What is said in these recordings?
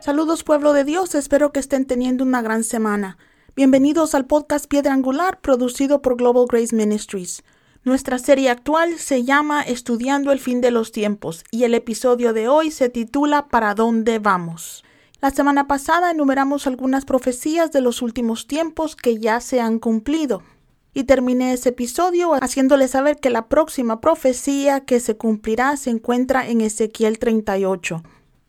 Saludos pueblo de Dios, espero que estén teniendo una gran semana. Bienvenidos al podcast Piedra Angular producido por Global Grace Ministries. Nuestra serie actual se llama Estudiando el fin de los tiempos y el episodio de hoy se titula ¿Para dónde vamos? La semana pasada enumeramos algunas profecías de los últimos tiempos que ya se han cumplido. Y terminé ese episodio haciéndole saber que la próxima profecía que se cumplirá se encuentra en Ezequiel 38.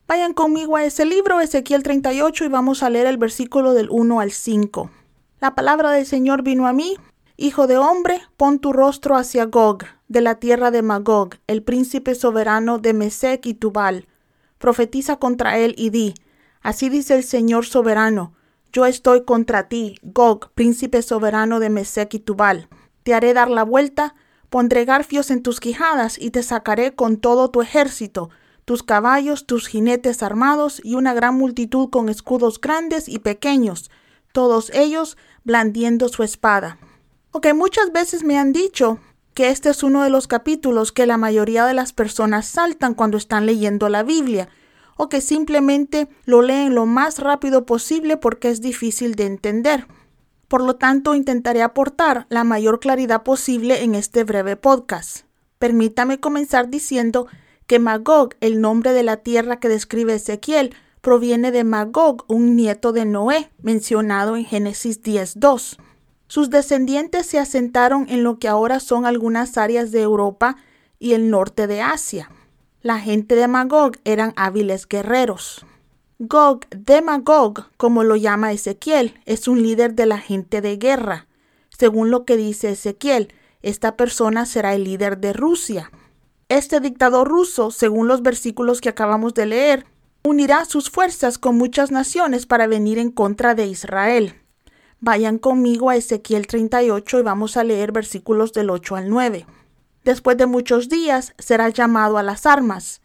Vayan conmigo a ese libro, Ezequiel 38, y vamos a leer el versículo del 1 al 5. La palabra del Señor vino a mí. Hijo de hombre, pon tu rostro hacia Gog, de la tierra de Magog, el príncipe soberano de Mesec y Tubal. Profetiza contra él y di, Así dice el Señor soberano, yo estoy contra ti, Gog, príncipe soberano de Mesec y Tubal. Te haré dar la vuelta, pondré garfios en tus quijadas y te sacaré con todo tu ejército, tus caballos, tus jinetes armados y una gran multitud con escudos grandes y pequeños, todos ellos blandiendo su espada. Ok, muchas veces me han dicho que este es uno de los capítulos que la mayoría de las personas saltan cuando están leyendo la Biblia, o que simplemente lo leen lo más rápido posible porque es difícil de entender. Por lo tanto, intentaré aportar la mayor claridad posible en este breve podcast. Permítame comenzar diciendo que Magog, el nombre de la tierra que describe Ezequiel, proviene de Magog, un nieto de Noé, mencionado en Génesis 10.2. Sus descendientes se asentaron en lo que ahora son algunas áreas de Europa y el norte de Asia. La gente de Magog eran hábiles guerreros. Gog de Magog, como lo llama Ezequiel, es un líder de la gente de guerra. Según lo que dice Ezequiel, esta persona será el líder de Rusia. Este dictador ruso, según los versículos que acabamos de leer, unirá sus fuerzas con muchas naciones para venir en contra de Israel. Vayan conmigo a Ezequiel 38 y vamos a leer versículos del 8 al 9. Después de muchos días serás llamado a las armas.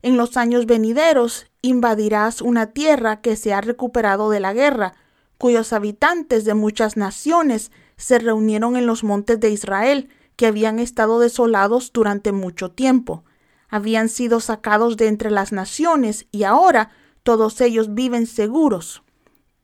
En los años venideros invadirás una tierra que se ha recuperado de la guerra, cuyos habitantes de muchas naciones se reunieron en los montes de Israel que habían estado desolados durante mucho tiempo. Habían sido sacados de entre las naciones y ahora todos ellos viven seguros.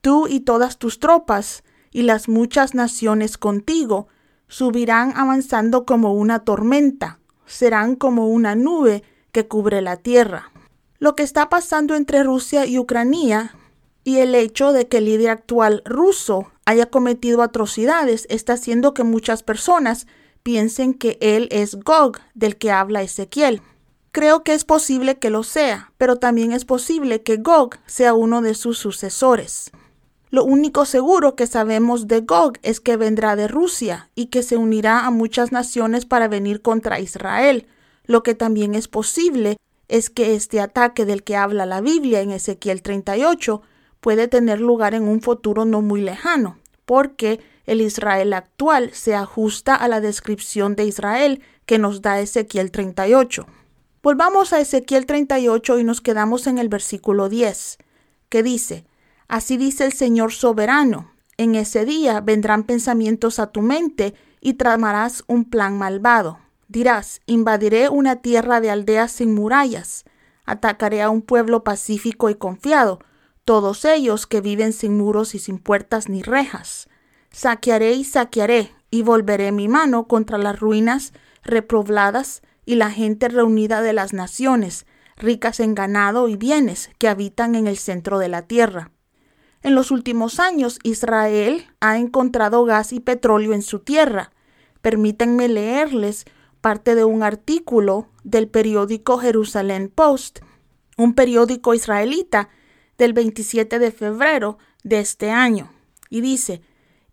Tú y todas tus tropas y las muchas naciones contigo subirán avanzando como una tormenta, serán como una nube que cubre la tierra. Lo que está pasando entre Rusia y Ucrania y el hecho de que el líder actual ruso haya cometido atrocidades está haciendo que muchas personas piensen que él es Gog del que habla Ezequiel. Creo que es posible que lo sea, pero también es posible que Gog sea uno de sus sucesores. Lo único seguro que sabemos de Gog es que vendrá de Rusia y que se unirá a muchas naciones para venir contra Israel. Lo que también es posible es que este ataque del que habla la Biblia en Ezequiel 38 puede tener lugar en un futuro no muy lejano, porque el Israel actual se ajusta a la descripción de Israel que nos da Ezequiel 38. Volvamos a Ezequiel 38 y nos quedamos en el versículo 10, que dice, Así dice el Señor soberano, en ese día vendrán pensamientos a tu mente y tramarás un plan malvado. Dirás, invadiré una tierra de aldeas sin murallas, atacaré a un pueblo pacífico y confiado, todos ellos que viven sin muros y sin puertas ni rejas. Saquearé y saquearé, y volveré mi mano contra las ruinas repobladas y la gente reunida de las naciones, ricas en ganado y bienes, que habitan en el centro de la tierra. En los últimos años, Israel ha encontrado gas y petróleo en su tierra. Permítanme leerles parte de un artículo del periódico Jerusalén Post, un periódico israelita del 27 de febrero de este año. Y dice,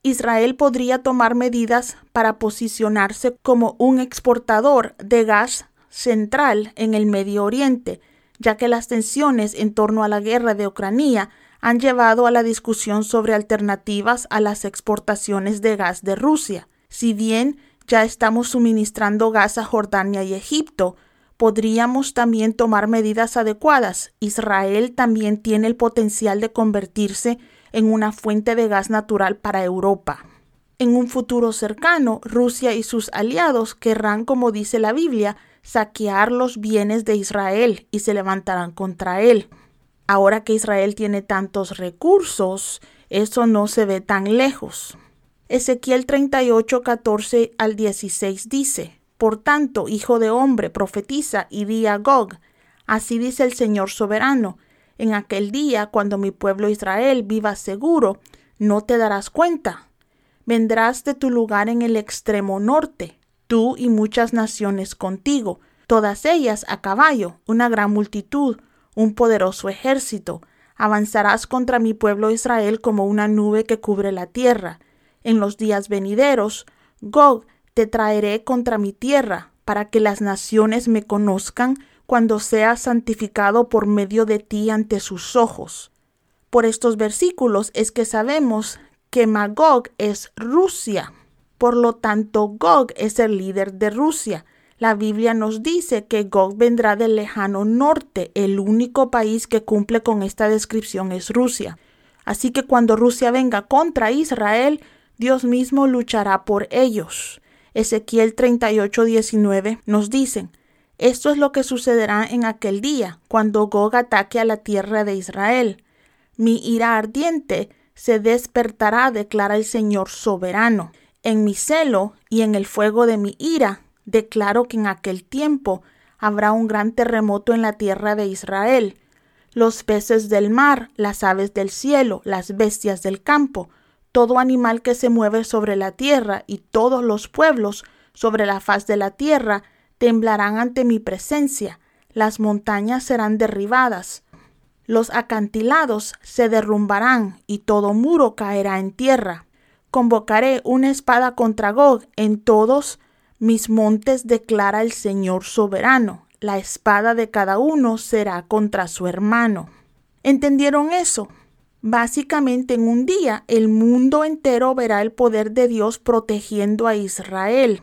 Israel podría tomar medidas para posicionarse como un exportador de gas central en el Medio Oriente, ya que las tensiones en torno a la guerra de Ucrania han llevado a la discusión sobre alternativas a las exportaciones de gas de Rusia. Si bien ya estamos suministrando gas a Jordania y Egipto, podríamos también tomar medidas adecuadas. Israel también tiene el potencial de convertirse en una fuente de gas natural para Europa. En un futuro cercano, Rusia y sus aliados querrán, como dice la Biblia, saquear los bienes de Israel y se levantarán contra él. Ahora que Israel tiene tantos recursos, eso no se ve tan lejos. Ezequiel 38, 14 al 16 dice, Por tanto, hijo de hombre, profetiza y di a Gog, así dice el Señor soberano, en aquel día, cuando mi pueblo Israel viva seguro, no te darás cuenta. Vendrás de tu lugar en el extremo norte, tú y muchas naciones contigo, todas ellas a caballo, una gran multitud, un poderoso ejército. Avanzarás contra mi pueblo Israel como una nube que cubre la tierra. En los días venideros, Gog, te traeré contra mi tierra, para que las naciones me conozcan cuando sea santificado por medio de ti ante sus ojos. Por estos versículos es que sabemos que Magog es Rusia. Por lo tanto, Gog es el líder de Rusia. La Biblia nos dice que Gog vendrá del lejano norte. El único país que cumple con esta descripción es Rusia. Así que cuando Rusia venga contra Israel, Dios mismo luchará por ellos. Ezequiel 38:19 nos dice, esto es lo que sucederá en aquel día, cuando Gog ataque a la tierra de Israel. Mi ira ardiente se despertará, declara el Señor soberano. En mi celo y en el fuego de mi ira, declaro que en aquel tiempo habrá un gran terremoto en la tierra de Israel. Los peces del mar, las aves del cielo, las bestias del campo, todo animal que se mueve sobre la tierra y todos los pueblos sobre la faz de la tierra temblarán ante mi presencia, las montañas serán derribadas, los acantilados se derrumbarán y todo muro caerá en tierra. Convocaré una espada contra Gog en todos mis montes, declara el Señor soberano. La espada de cada uno será contra su hermano. ¿Entendieron eso? Básicamente en un día el mundo entero verá el poder de Dios protegiendo a Israel.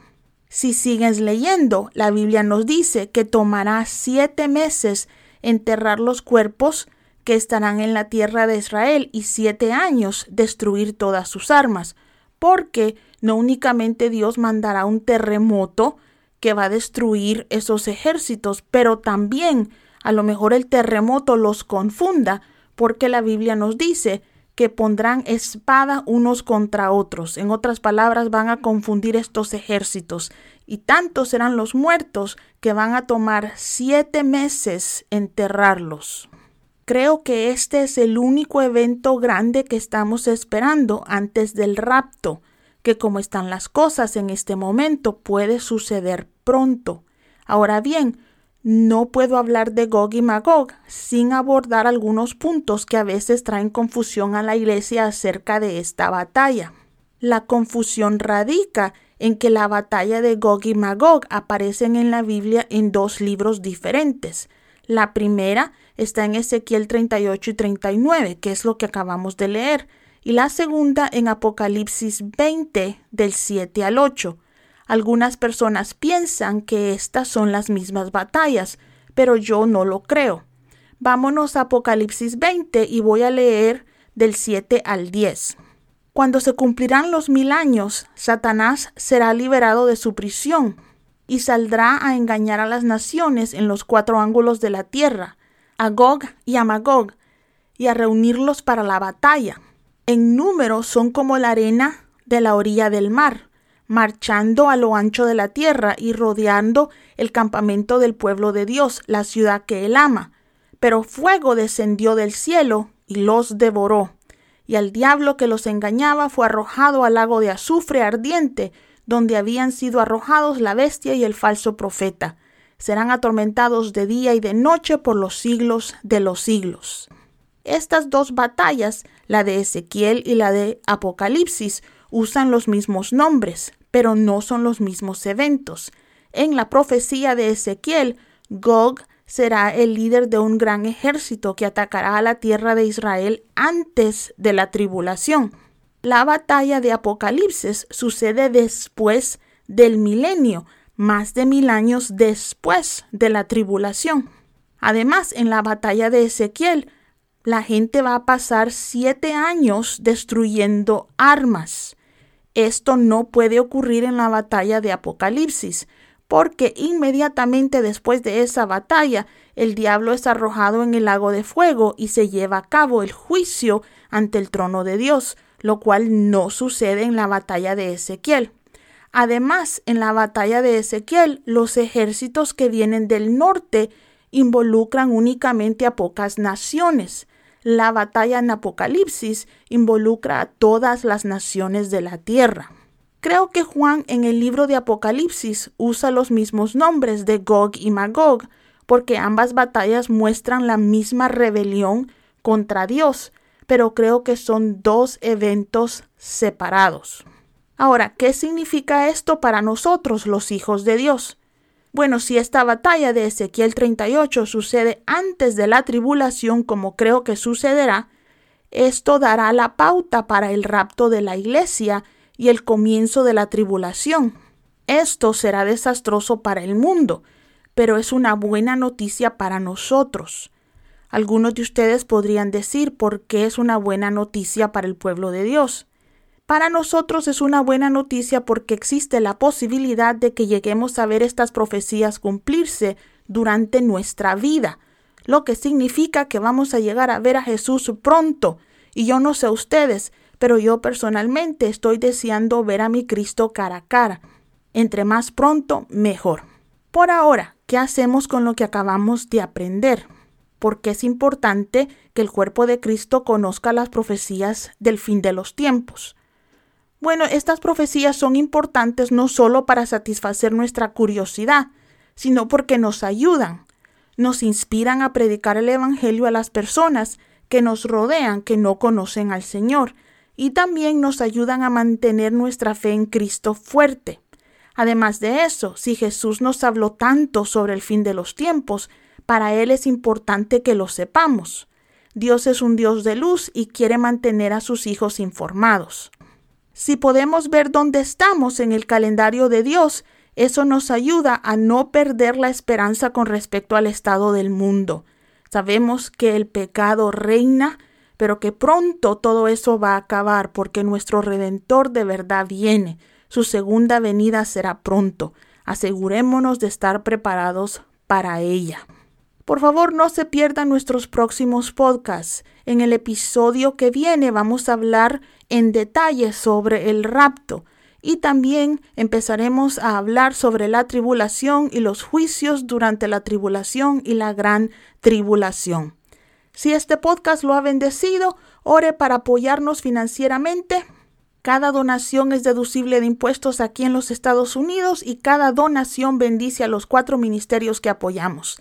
Si sigues leyendo, la Biblia nos dice que tomará siete meses enterrar los cuerpos que estarán en la tierra de Israel y siete años destruir todas sus armas, porque no únicamente Dios mandará un terremoto que va a destruir esos ejércitos, pero también a lo mejor el terremoto los confunda, porque la Biblia nos dice que pondrán espada unos contra otros. En otras palabras, van a confundir estos ejércitos. Y tantos serán los muertos que van a tomar siete meses enterrarlos. Creo que este es el único evento grande que estamos esperando antes del rapto, que como están las cosas en este momento puede suceder pronto. Ahora bien, no puedo hablar de Gog y Magog sin abordar algunos puntos que a veces traen confusión a la iglesia acerca de esta batalla. La confusión radica en que la batalla de Gog y Magog aparecen en la Biblia en dos libros diferentes. La primera está en Ezequiel 38 y 39, que es lo que acabamos de leer, y la segunda en Apocalipsis 20 del 7 al 8. Algunas personas piensan que estas son las mismas batallas, pero yo no lo creo. Vámonos a Apocalipsis 20 y voy a leer del 7 al 10. Cuando se cumplirán los mil años, Satanás será liberado de su prisión y saldrá a engañar a las naciones en los cuatro ángulos de la tierra, a Gog y a Magog, y a reunirlos para la batalla. En número son como la arena de la orilla del mar marchando a lo ancho de la tierra y rodeando el campamento del pueblo de Dios, la ciudad que él ama. Pero fuego descendió del cielo y los devoró. Y al diablo que los engañaba fue arrojado al lago de azufre ardiente, donde habían sido arrojados la bestia y el falso profeta. Serán atormentados de día y de noche por los siglos de los siglos. Estas dos batallas, la de Ezequiel y la de Apocalipsis, usan los mismos nombres, pero no son los mismos eventos. En la profecía de Ezequiel, Gog será el líder de un gran ejército que atacará a la tierra de Israel antes de la tribulación. La batalla de Apocalipsis sucede después del milenio, más de mil años después de la tribulación. Además, en la batalla de Ezequiel, la gente va a pasar siete años destruyendo armas. Esto no puede ocurrir en la batalla de Apocalipsis, porque inmediatamente después de esa batalla el diablo es arrojado en el lago de fuego y se lleva a cabo el juicio ante el trono de Dios, lo cual no sucede en la batalla de Ezequiel. Además, en la batalla de Ezequiel, los ejércitos que vienen del norte involucran únicamente a pocas naciones. La batalla en Apocalipsis involucra a todas las naciones de la tierra. Creo que Juan en el libro de Apocalipsis usa los mismos nombres de Gog y Magog, porque ambas batallas muestran la misma rebelión contra Dios, pero creo que son dos eventos separados. Ahora, ¿qué significa esto para nosotros, los hijos de Dios? Bueno, si esta batalla de Ezequiel 38 sucede antes de la tribulación, como creo que sucederá, esto dará la pauta para el rapto de la iglesia y el comienzo de la tribulación. Esto será desastroso para el mundo, pero es una buena noticia para nosotros. Algunos de ustedes podrían decir por qué es una buena noticia para el pueblo de Dios. Para nosotros es una buena noticia porque existe la posibilidad de que lleguemos a ver estas profecías cumplirse durante nuestra vida, lo que significa que vamos a llegar a ver a Jesús pronto. Y yo no sé ustedes, pero yo personalmente estoy deseando ver a mi Cristo cara a cara. Entre más pronto, mejor. Por ahora, ¿qué hacemos con lo que acabamos de aprender? Porque es importante que el cuerpo de Cristo conozca las profecías del fin de los tiempos. Bueno, estas profecías son importantes no solo para satisfacer nuestra curiosidad, sino porque nos ayudan, nos inspiran a predicar el Evangelio a las personas que nos rodean que no conocen al Señor, y también nos ayudan a mantener nuestra fe en Cristo fuerte. Además de eso, si Jesús nos habló tanto sobre el fin de los tiempos, para Él es importante que lo sepamos. Dios es un Dios de luz y quiere mantener a sus hijos informados. Si podemos ver dónde estamos en el calendario de Dios, eso nos ayuda a no perder la esperanza con respecto al estado del mundo. Sabemos que el pecado reina, pero que pronto todo eso va a acabar porque nuestro Redentor de verdad viene. Su segunda venida será pronto. Asegurémonos de estar preparados para ella. Por favor, no se pierdan nuestros próximos podcasts. En el episodio que viene vamos a hablar en detalle sobre el rapto y también empezaremos a hablar sobre la tribulación y los juicios durante la tribulación y la gran tribulación. Si este podcast lo ha bendecido, ore para apoyarnos financieramente. Cada donación es deducible de impuestos aquí en los Estados Unidos y cada donación bendice a los cuatro ministerios que apoyamos.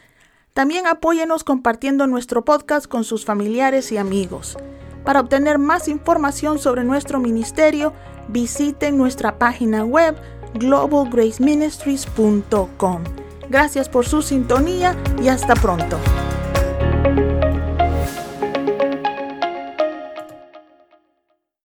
También apóyenos compartiendo nuestro podcast con sus familiares y amigos. Para obtener más información sobre nuestro ministerio, visiten nuestra página web globalgraceministries.com. Gracias por su sintonía y hasta pronto.